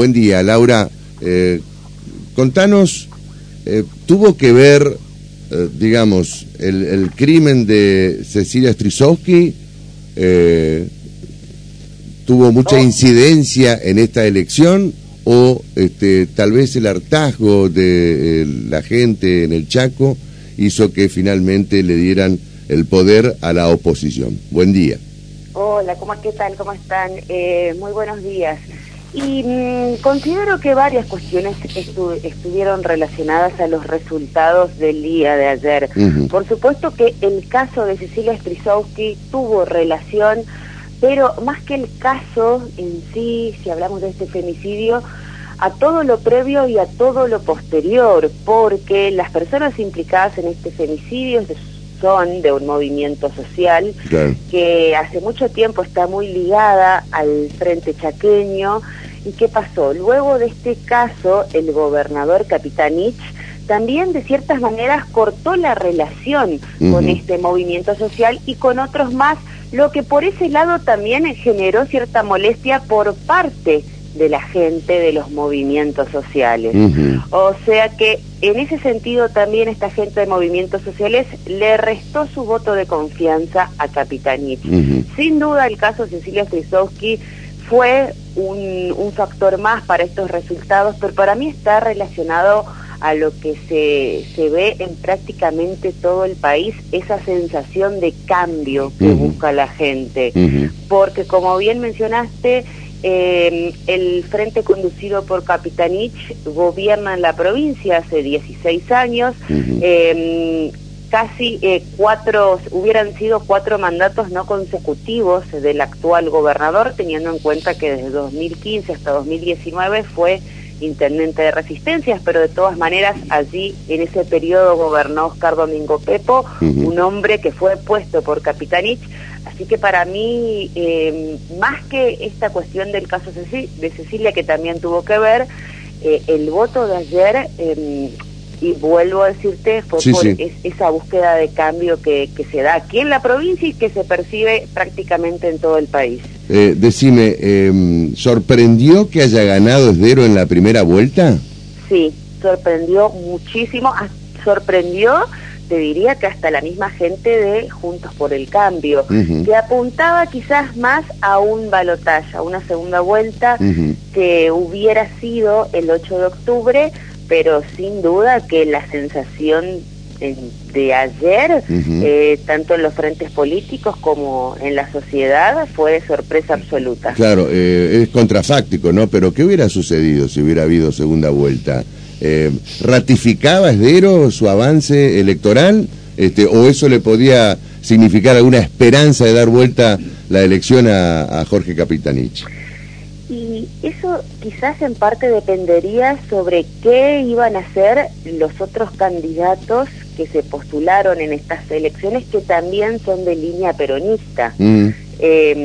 Buen día, Laura. Eh, contanos, eh, ¿tuvo que ver, eh, digamos, el, crimen de Cecilia Strisowski? ¿Tuvo mucha incidencia en esta elección? ¿O este, tal vez el hartazgo de la gente en el Chaco hizo que finalmente le dieran el poder a la oposición? Buen día. Hola, ¿cómo, ¿qué tal? ¿Cómo están? muy buenos días. Y mm, considero que varias cuestiones estuvieron relacionadas a los resultados del día de ayer. Por supuesto que el caso de Cecilia Strisowski tuvo relación, pero más que el caso en sí, si hablamos de este femicidio, a todo lo previo y a todo lo posterior, porque las personas implicadas en este femicidio son de un movimiento social que hace mucho tiempo está muy ligada al Frente Chaqueño. ¿Y qué pasó? Luego de este caso, el gobernador Capitanich también de ciertas maneras cortó la relación con este movimiento social y con otros más, lo que por ese lado también generó cierta molestia por parte de la gente de los movimientos sociales. O sea que en ese sentido también esta gente de movimientos sociales le restó su voto de confianza a Capitanich. Sin duda el caso de Cecilia Strisowski fue un, un, factor más para estos resultados, pero para mí está relacionado a lo que se, se ve en prácticamente todo el país, esa sensación de cambio que busca la gente. Porque como bien mencionaste, eh, el frente conducido por Capitanich gobierna en la provincia hace 16 años. eh, casi eh, cuatro, hubieran sido cuatro mandatos no consecutivos del actual gobernador, teniendo en cuenta que desde 2015 hasta 2019 fue intendente de resistencias, pero de todas maneras allí en ese periodo gobernó Oscar Domingo Pepo, un hombre que fue puesto por Capitanich Así que para mí, eh, más que esta cuestión del caso de Cecilia, que también tuvo que ver, eh, el voto de ayer, em, y vuelvo a decirte, fue por esa búsqueda de cambio que, se da aquí en la provincia y que se percibe prácticamente en todo el país. Eh, decime, em, ¿sorprendió que haya ganado Esdero en la primera vuelta? Sí, sorprendió muchísimo, ah, sorprendió te diría que hasta la misma gente de Juntos por el Cambio, que apuntaba quizás más a un balotaje, a una segunda vuelta que hubiera sido el 8 de octubre, pero sin duda que la sensación de ayer, eh, tanto en los frentes políticos como en la sociedad, fue de sorpresa absoluta. Claro, eh, es contrafáctico, ¿no? Pero ¿qué hubiera sucedido si hubiera habido segunda vuelta? Eh, ¿Ratificaba Esdero su avance electoral? Este, ¿O eso le podía significar alguna esperanza de dar vuelta la elección a, Jorge Capitanich? Y eso quizás en parte dependería sobre qué iban a hacer los otros candidatos que se postularon en estas elecciones que también son de línea peronista. Mm. Em,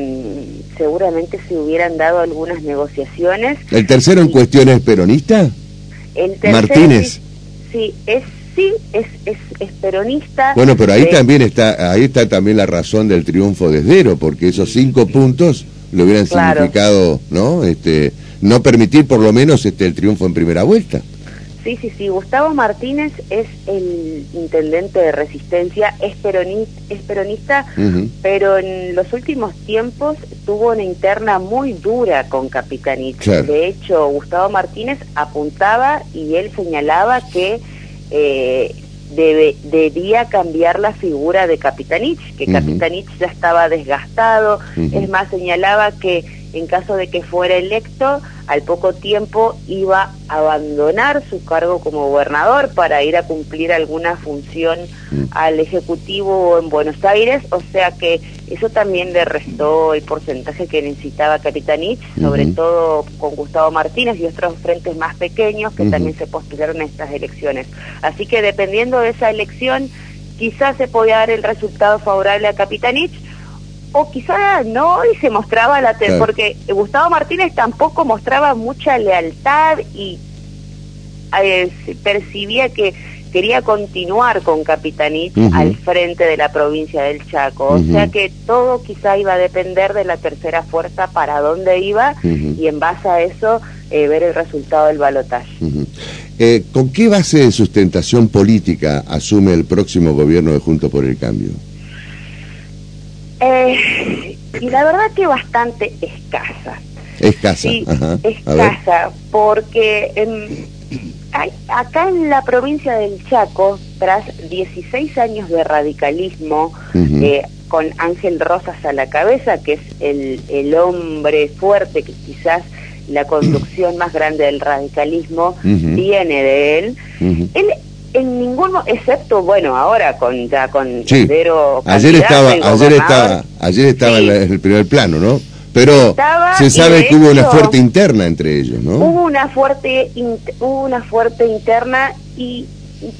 seguramente se hubieran dado algunas negociaciones. ¿El tercero en cuestión es peronista? Martínez. Sí, es sí, es, es, es, peronista. Bueno, pero ahí eh, también está, ahí está también la razón del triunfo de Esdero, porque esos cinco puntos le hubieran significado, ¿no? Este, no permitir por lo menos este el triunfo en primera vuelta. Sí, sí, sí. Gustavo Martínez es el intendente de Resistencia, es peronista, es peronista pero en los últimos tiempos tuvo una interna muy dura con Capitanich. De hecho, Gustavo Martínez apuntaba y él señalaba que eh, debe, debía cambiar la figura de Capitanich, que Capitanich ya estaba desgastado. Es más, señalaba que en caso de que fuera electo, al poco tiempo iba a abandonar su cargo como gobernador para ir a cumplir alguna función mm. al Ejecutivo en Buenos Aires, o sea que eso también le restó el porcentaje que necesitaba Capitanich, sobre todo con Gustavo Martínez y otros frentes más pequeños que también se postularon a estas elecciones. Así que dependiendo de esa elección, quizás se podía dar el resultado favorable a Capitanich, o quizá no y se mostraba la porque Gustavo Martínez tampoco mostraba mucha lealtad y eh, percibía que, quería continuar con Capitanich al frente de la provincia del Chaco. O sea que todo quizá iba a depender de la tercera fuerza para dónde iba y en base a eso eh, ver el resultado del balotaje. Eh, ¿Con qué base de sustentación política asume el próximo gobierno de Junto por el Cambio? Eh, y la verdad que bastante escasa. Escasa, sí, escasa, porque acá en la provincia del Chaco, tras 16 años de radicalismo, eh, con Ángel Rosas a la cabeza, que es el, el hombre fuerte que quizás la conducción más grande del radicalismo viene de él. Él en ningún excepto bueno ahora con ya con sí. ayer estaba ayer estaba ayer estaba en el primer plano no pero se sabe que hubo una fuerte interna entre ellos no hubo una fuerte hubo una fuerte interna y,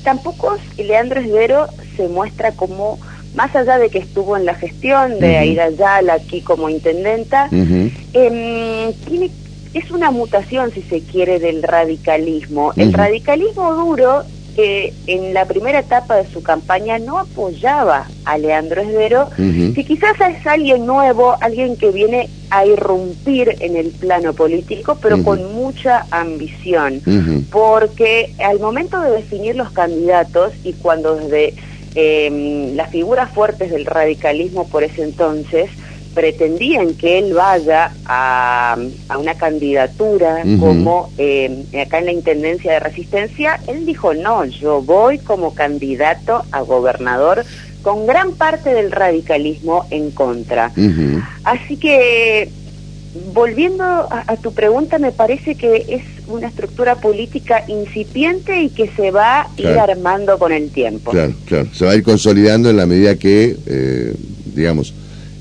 tampoco Leandro Esdero se muestra como más allá de que estuvo en la gestión de Aida Ayala aquí como intendenta eh, tiene es una mutación, si se quiere, del radicalismo. El radicalismo duro, que en la primera etapa de su campaña no apoyaba a Leandro Esdero, si quizás es alguien nuevo, alguien que viene a irrumpir en el plano político, pero con mucha ambición, porque al momento de definir los candidatos y cuando desde em, las figuras fuertes del radicalismo por ese entonces, pretendían que él vaya a, una candidatura como eh, acá en la Intendencia de Resistencia, él dijo, no, yo voy como candidato a gobernador con gran parte del radicalismo en contra. Así que, volviendo a, tu pregunta, me parece que es una estructura política incipiente y que se va a ir armando con el tiempo. Claro, claro, se va a ir consolidando en la medida que, eh, digamos,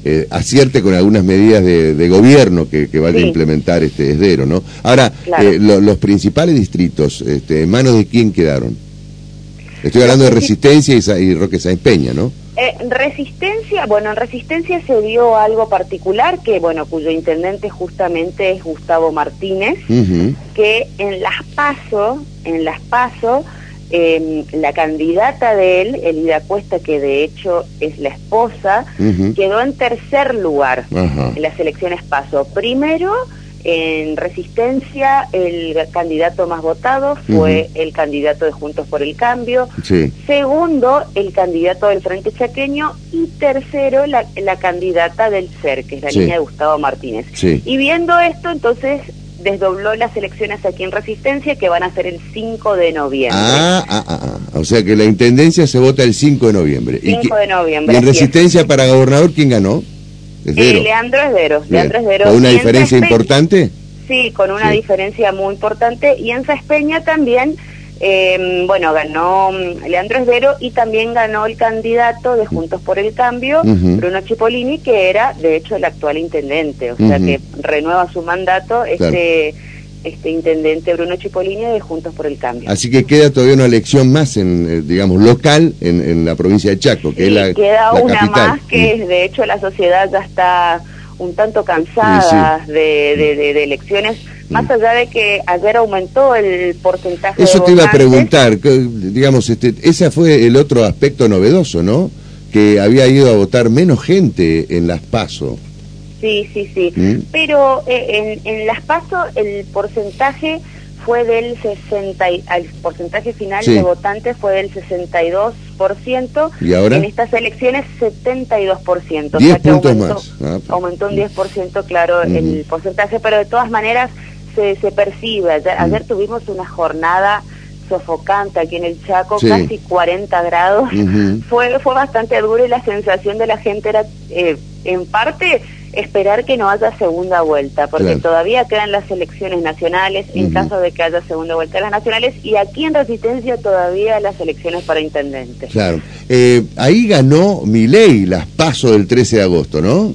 eh, acierte con algunas medidas de, gobierno que, que vaya a implementar este esdero, ¿no? Ahora, eh, los principales distritos, este, ¿en manos de quién quedaron? Estoy hablando de Resistencia y, Roque Sáenz Peña, ¿no? Eh, resistencia, bueno, en Resistencia se dio algo particular, que bueno, cuyo intendente justamente es Gustavo Martínez, que en las PASO, en las PASO, eh, la candidata de él, Elida Cuesta, que de hecho es la esposa, quedó en tercer lugar en las elecciones PASO. Primero, en Resistencia, el candidato más votado fue el candidato de Juntos por el Cambio. Segundo, el candidato del Frente Chaqueño. Y tercero, la, candidata del CER, que es la línea de Gustavo Martínez. Y viendo esto, entonces desdobló las elecciones aquí en Resistencia que van a ser el 5 de noviembre. Ah, ah, ah, ah. o sea que la intendencia se vota el 5 de noviembre. 5 de noviembre. ¿Y en Resistencia para gobernador quién ganó? Eh, Leandro Esdero. Leandro Esdero. ¿Con una diferencia importante? Sí, con una diferencia muy importante. Y en Saspeña también eh, bueno, ganó mm, Leandro Esdero y también ganó el candidato de Juntos por el Cambio, Bruno Cipollini, que era de hecho el actual intendente, o sea que renueva su mandato este este intendente Bruno Cipollini de Juntos por el Cambio. Así que queda todavía una elección más, en eh, digamos, local en, la provincia de Chaco, que es la Queda una más que mm. de hecho la sociedad ya está un tanto cansada de, de elecciones más allá de que ayer aumentó el porcentaje Eso te iba a preguntar, digamos, este, ese fue el otro aspecto novedoso, ¿no? Que había ido a votar menos gente en las PASO. Sí, sí, sí. ¿Mm? Pero eh, en, en las PASO el porcentaje fue del 60, el porcentaje final de votantes fue del 62%. ¿Y ahora? En estas elecciones 72%. 10 puntos más. Ah, aumentó un 10%, claro, el porcentaje, pero de todas maneras se, se percibe. Ayer, mm. tuvimos una jornada sofocante aquí en el Chaco, casi 40 grados. fue, fue bastante duro y la sensación de la gente era, eh, en parte, esperar que no haya segunda vuelta, porque todavía quedan las elecciones nacionales, en caso de que haya segunda vuelta de las nacionales, y aquí en Resistencia todavía las elecciones para intendente. Claro. Eh, ahí ganó Milei las pasos del 13 de agosto, ¿no?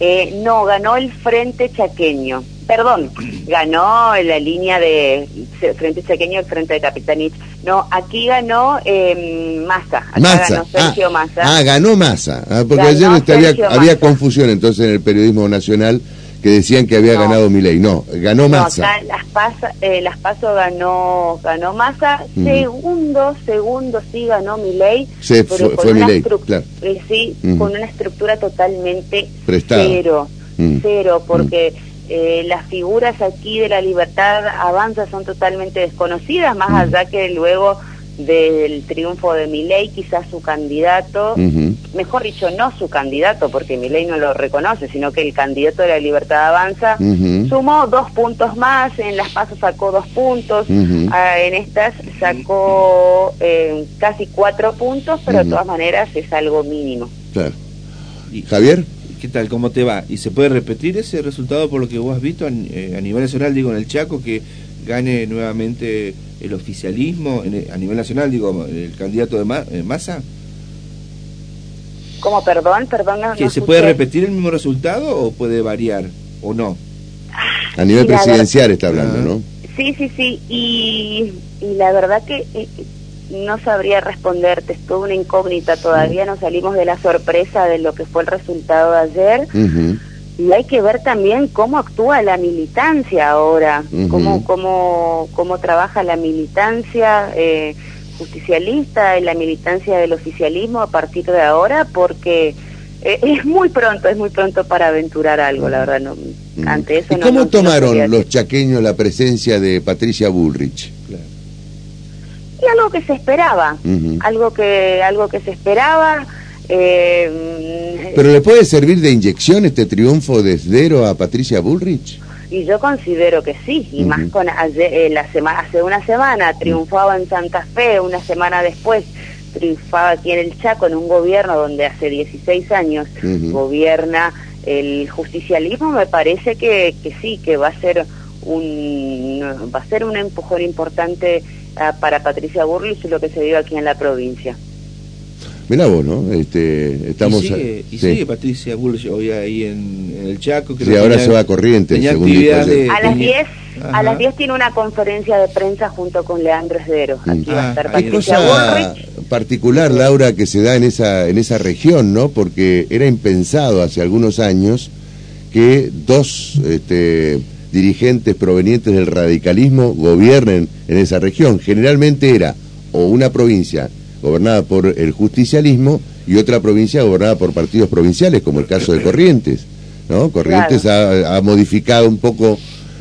Eh, no, ganó el Frente Chaqueño perdón, ganó en la línea de Frente Chaqueño y el Frente de Capitanich. No, aquí ganó eh, Massa. Ganó Sergio ah, Massa. Ah, ganó Massa. Ah, porque ayer había, confusión entonces en el periodismo nacional que decían que había ganado Milei. No, ganó Massa. No, acá las, pasa, eh, las PASO ganó, ganó Massa. Segundo, segundo sí ganó Milei. Sí, fue, fue Milei, claro. Eh, sí, con una estructura totalmente cero. Cero, porque... Eh, las figuras aquí de la libertad avanza son totalmente desconocidas, más allá que luego del triunfo de Milei, quizás su candidato, mejor dicho, no su candidato, porque Milei no lo reconoce, sino que el candidato de la Libertad Avanza sumó dos puntos más, en las pasos sacó dos puntos, ah, en estas sacó eh, casi cuatro puntos, pero de todas maneras es algo mínimo. Claro. Javier. ¿Qué tal? ¿Cómo te va? ¿Y se puede repetir ese resultado por lo que vos has visto a, eh, a nivel nacional, digo, en el Chaco, que gane nuevamente el oficialismo a nivel nacional, digo, el candidato de eh, Massa? ¿Cómo, perdón? Perdón, ¿Que se puede repetir el mismo resultado o puede variar o no? A nivel presidencial está hablando, ¿no? Sí, sí, sí, y, la verdad que eh, no sabría responderte, es toda una incógnita, todavía no salimos de la sorpresa de lo que fue el resultado de ayer y hay que ver también cómo actúa la militancia ahora, cómo, cómo, cómo trabaja la militancia eh, justicialista y la militancia del oficialismo a partir de ahora, porque eh, es muy pronto, es muy pronto para aventurar algo, la verdad. No, ante eso ¿Y cómo tomaron los chaqueños la presencia de Patricia Bullrich? Algo que se esperaba, algo que algo que se esperaba eh, ¿Pero le puede servir de inyección este triunfo de Esdero a Patricia Bullrich? Y yo considero que sí, y más con eh, la semana, hace una semana triunfaba en Santa Fe, una semana después triunfaba aquí en el Chaco en un gobierno donde hace 16 años gobierna el justicialismo, me parece que, que sí, que va a ser un va a ser un empujón importante para Patricia Burlich lo que se dio aquí en la provincia. Mirá vos, ¿no? Este, estamos y sigue, y sigue Patricia Bullrich hoy ahí en, el Chaco. Que sí, ahora se va a Corrientes. a las 10 a las 10 tiene una conferencia de prensa junto con Leandro Esdero. Aquí va a estar ah, Patricia cosa particular, Laura, que se da en esa, en esa región, ¿no? Porque era impensado hace algunos años que dos este, dirigentes provenientes del radicalismo gobiernen en esa región. Generalmente era o una provincia gobernada por el justicialismo y otra provincia gobernada por partidos provinciales, como el caso de Corrientes. ¿no? Corrientes ha, modificado un poco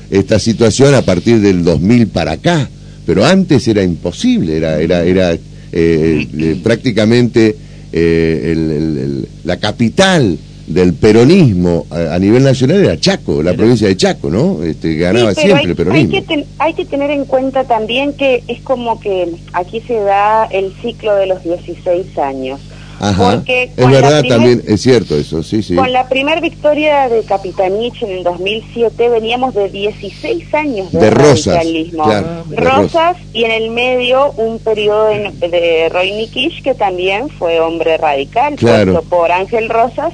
esta situación a partir del 2000 para acá, pero antes era imposible, era, era, era eh, eh, prácticamente eh, la capital del peronismo a, nivel nacional era Chaco, la provincia de Chaco, ¿no? Este, ganaba siempre el peronismo. Hay que, hay que tener en cuenta también que es como que aquí se da el ciclo de los 16 años. Ajá. es verdad también, es cierto eso, sí, sí. Con la primer victoria de Capitanich en el 2007 veníamos de 16 años de, radicalismo. Rosas, y en el medio un periodo de, Roy Nikish que también fue hombre radical, claro. por Ángel Rosas.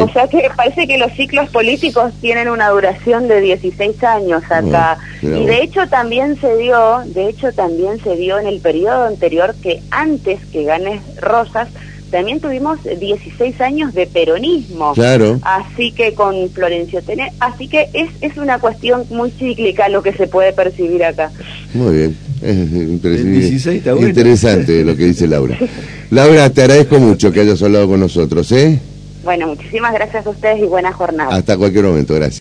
O sea que parece que los ciclos políticos tienen una duración de 16 años acá. y de hecho también se dio, de hecho también se dio en el periodo anterior que antes que gane Rosas, también tuvimos 16 años de peronismo. Claro. Así que con Florencio Tener, así que es, es una cuestión muy cíclica lo que se puede percibir acá. Muy bien. Interesante lo que dice Laura. Laura, te agradezco mucho que hayas hablado con nosotros, ¿eh? Bueno, muchísimas gracias a ustedes y buena jornada. Hasta cualquier momento, gracias.